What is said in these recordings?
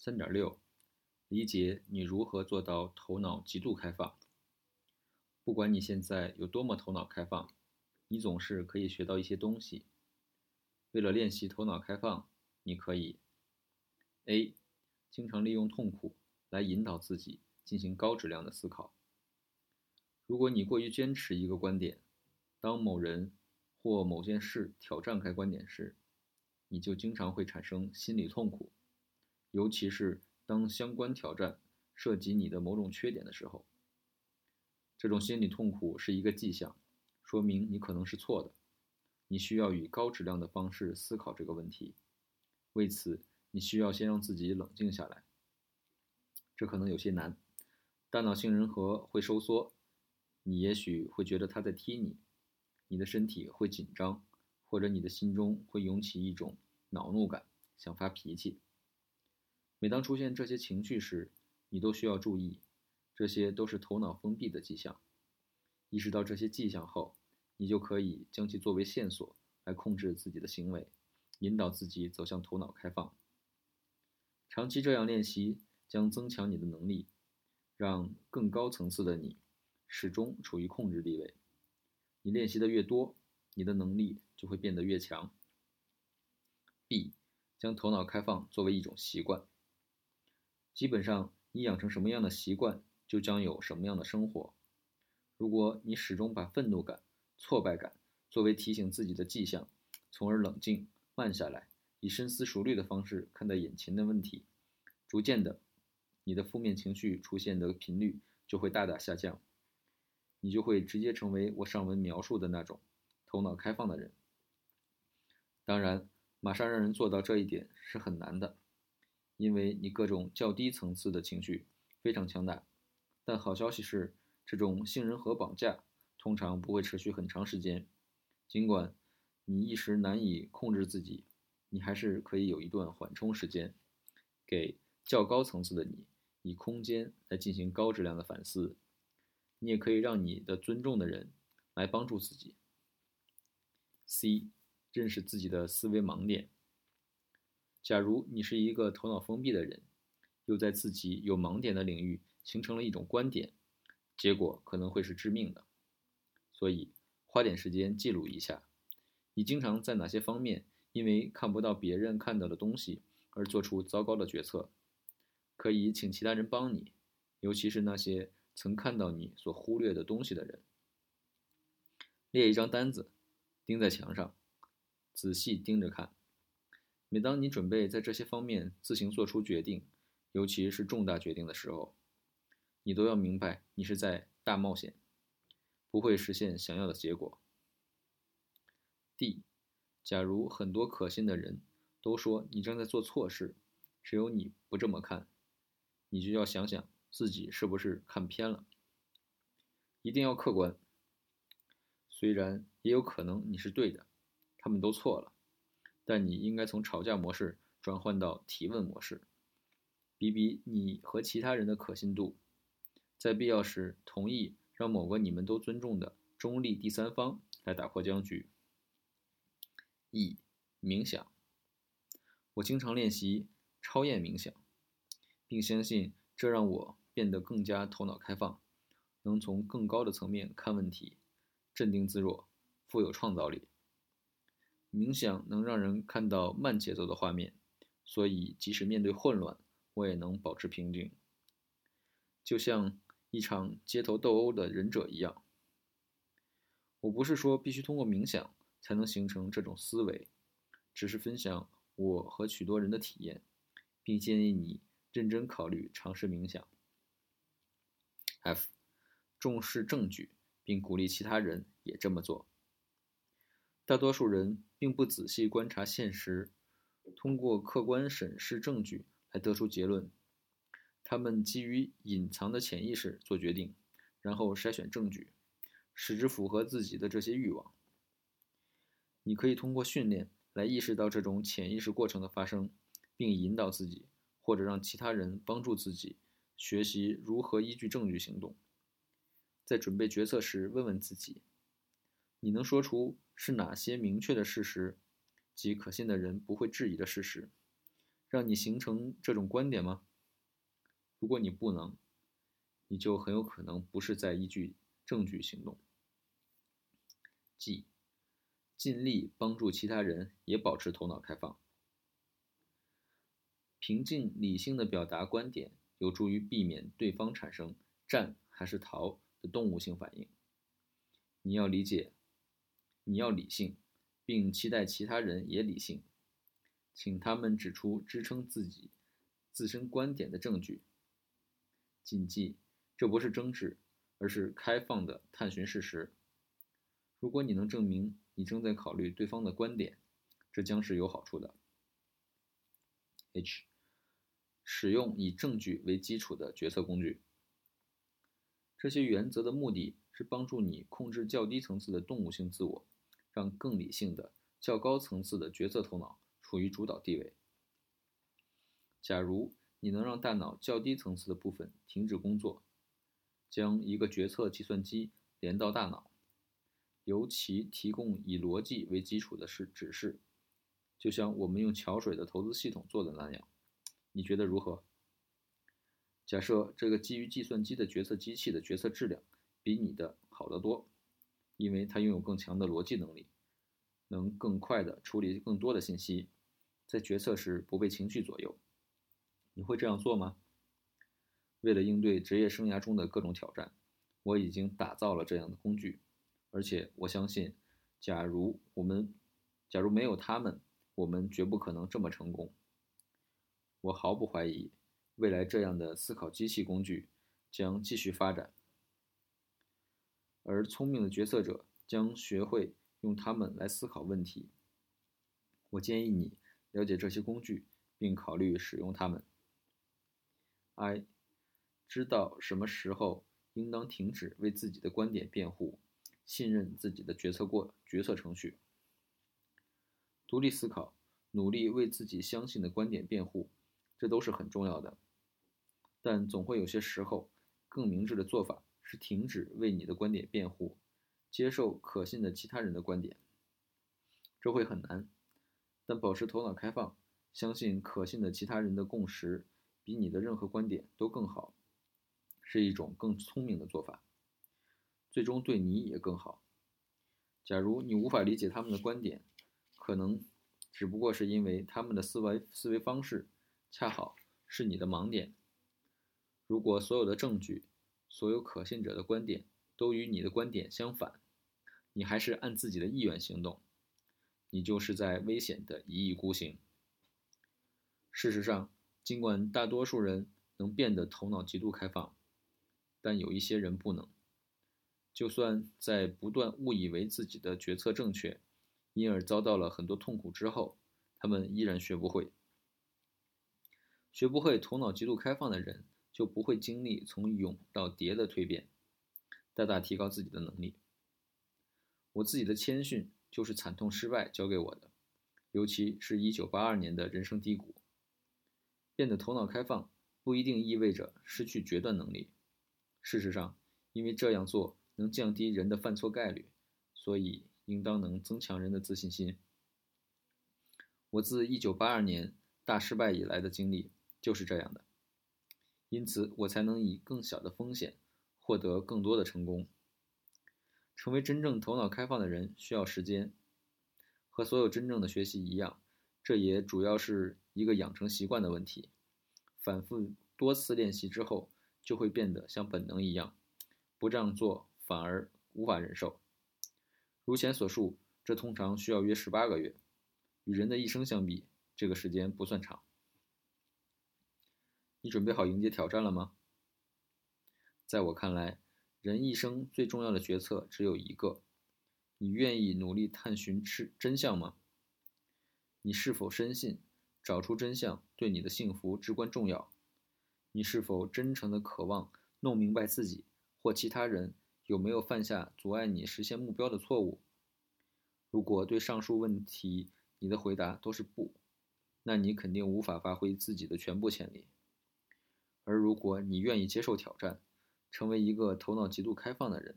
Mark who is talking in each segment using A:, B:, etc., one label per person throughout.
A: 三点六，理解你如何做到头脑极度开放。不管你现在有多么头脑开放，你总是可以学到一些东西。为了练习头脑开放，你可以：A. 经常利用痛苦来引导自己进行高质量的思考。如果你过于坚持一个观点，当某人或某件事挑战该观点时，你就经常会产生心理痛苦。尤其是当相关挑战涉及你的某种缺点的时候，这种心理痛苦是一个迹象，说明你可能是错的。你需要以高质量的方式思考这个问题。为此，你需要先让自己冷静下来。这可能有些难，大脑杏仁核会收缩，你也许会觉得它在踢你，你的身体会紧张，或者你的心中会涌起一种恼怒感，想发脾气。每当出现这些情绪时，你都需要注意，这些都是头脑封闭的迹象。意识到这些迹象后，你就可以将其作为线索来控制自己的行为，引导自己走向头脑开放。长期这样练习将增强你的能力，让更高层次的你始终处于控制地位。你练习的越多，你的能力就会变得越强。B，将头脑开放作为一种习惯。基本上，你养成什么样的习惯，就将有什么样的生活。如果你始终把愤怒感、挫败感作为提醒自己的迹象，从而冷静、慢下来，以深思熟虑的方式看待眼前的问题，逐渐的，你的负面情绪出现的频率就会大大下降，你就会直接成为我上文描述的那种头脑开放的人。当然，马上让人做到这一点是很难的。因为你各种较低层次的情绪非常强大，但好消息是，这种杏仁核绑架通常不会持续很长时间。尽管你一时难以控制自己，你还是可以有一段缓冲时间，给较高层次的你以空间来进行高质量的反思。你也可以让你的尊重的人来帮助自己。C，认识自己的思维盲点。假如你是一个头脑封闭的人，又在自己有盲点的领域形成了一种观点，结果可能会是致命的。所以，花点时间记录一下，你经常在哪些方面因为看不到别人看到的东西而做出糟糕的决策。可以请其他人帮你，尤其是那些曾看到你所忽略的东西的人。列一张单子，钉在墙上，仔细盯着看。每当你准备在这些方面自行做出决定，尤其是重大决定的时候，你都要明白你是在大冒险，不会实现想要的结果。D，假如很多可信的人都说你正在做错事，只有你不这么看，你就要想想自己是不是看偏了。一定要客观，虽然也有可能你是对的，他们都错了。但你应该从吵架模式转换到提问模式，比比你和其他人的可信度，在必要时同意让某个你们都尊重的中立第三方来打破僵局。E，冥想。我经常练习超验冥想，并相信这让我变得更加头脑开放，能从更高的层面看问题，镇定自若，富有创造力。冥想能让人看到慢节奏的画面，所以即使面对混乱，我也能保持平静，就像一场街头斗殴的忍者一样。我不是说必须通过冥想才能形成这种思维，只是分享我和许多人的体验，并建议你认真考虑尝试冥想。F，重视证据，并鼓励其他人也这么做。大多数人并不仔细观察现实，通过客观审视证据来得出结论。他们基于隐藏的潜意识做决定，然后筛选证据，使之符合自己的这些欲望。你可以通过训练来意识到这种潜意识过程的发生，并引导自己或者让其他人帮助自己学习如何依据证据行动。在准备决策时，问问自己。你能说出是哪些明确的事实，及可信的人不会质疑的事实？让你形成这种观点吗？如果你不能，你就很有可能不是在依据证据行动。G，尽力帮助其他人也保持头脑开放。平静理性的表达观点，有助于避免对方产生战还是逃的动物性反应。你要理解，你要理性，并期待其他人也理性。请他们指出支撑自己自身观点的证据。谨记，这不是争执，而是开放的探寻事实。如果你能证明你正在考虑对方的观点，这将是有好处的。H，使用以证据为基础的决策工具。这些原则的目的是帮助你控制较低层次的动物性自我，让更理性的、较高层次的决策头脑。处于主导地位。假如你能让大脑较低层次的部分停止工作，将一个决策计算机连到大脑，由其提供以逻辑为基础的是指示，就像我们用桥水的投资系统做的那样，你觉得如何？假设这个基于计算机的决策机器的决策质量比你的好得多，因为它拥有更强的逻辑能力，能更快地处理更多的信息。在决策时不被情绪左右，你会这样做吗？为了应对职业生涯中的各种挑战，我已经打造了这样的工具，而且我相信，假如我们，假如没有他们，我们绝不可能这么成功。我毫不怀疑，未来这样的思考机器工具将继续发展，而聪明的决策者将学会用它们来思考问题。我建议你。了解这些工具，并考虑使用它们。I，知道什么时候应当停止为自己的观点辩护，信任自己的决策过决策程序。独立思考，努力为自己相信的观点辩护，这都是很重要的。但总会有些时候，更明智的做法是停止为你的观点辩护，接受可信的其他人的观点。这会很难。但保持头脑开放，相信可信的其他人的共识比你的任何观点都更好，是一种更聪明的做法，最终对你也更好。假如你无法理解他们的观点，可能只不过是因为他们的思维思维方式恰好是你的盲点。如果所有的证据、所有可信者的观点都与你的观点相反，你还是按自己的意愿行动。你就是在危险的一意孤行。事实上，尽管大多数人能变得头脑极度开放，但有一些人不能。就算在不断误以为自己的决策正确，因而遭到了很多痛苦之后，他们依然学不会。学不会头脑极度开放的人，就不会经历从蛹到蝶的蜕变，大大提高自己的能力。我自己的谦逊。就是惨痛失败教给我的，尤其是一九八二年的人生低谷。变得头脑开放不一定意味着失去决断能力。事实上，因为这样做能降低人的犯错概率，所以应当能增强人的自信心。我自一九八二年大失败以来的经历就是这样的，因此我才能以更小的风险获得更多的成功。成为真正头脑开放的人需要时间，和所有真正的学习一样，这也主要是一个养成习惯的问题。反复多次练习之后，就会变得像本能一样，不这样做反而无法忍受。如前所述，这通常需要约十八个月，与人的一生相比，这个时间不算长。你准备好迎接挑战了吗？在我看来。人一生最重要的决策只有一个：你愿意努力探寻真真相吗？你是否深信找出真相对你的幸福至关重要？你是否真诚地渴望弄明白自己或其他人有没有犯下阻碍你实现目标的错误？如果对上述问题你的回答都是不，那你肯定无法发挥自己的全部潜力。而如果你愿意接受挑战，成为一个头脑极度开放的人，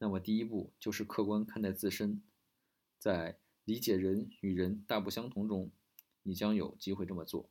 A: 那么第一步就是客观看待自身，在理解人与人大不相同中，你将有机会这么做。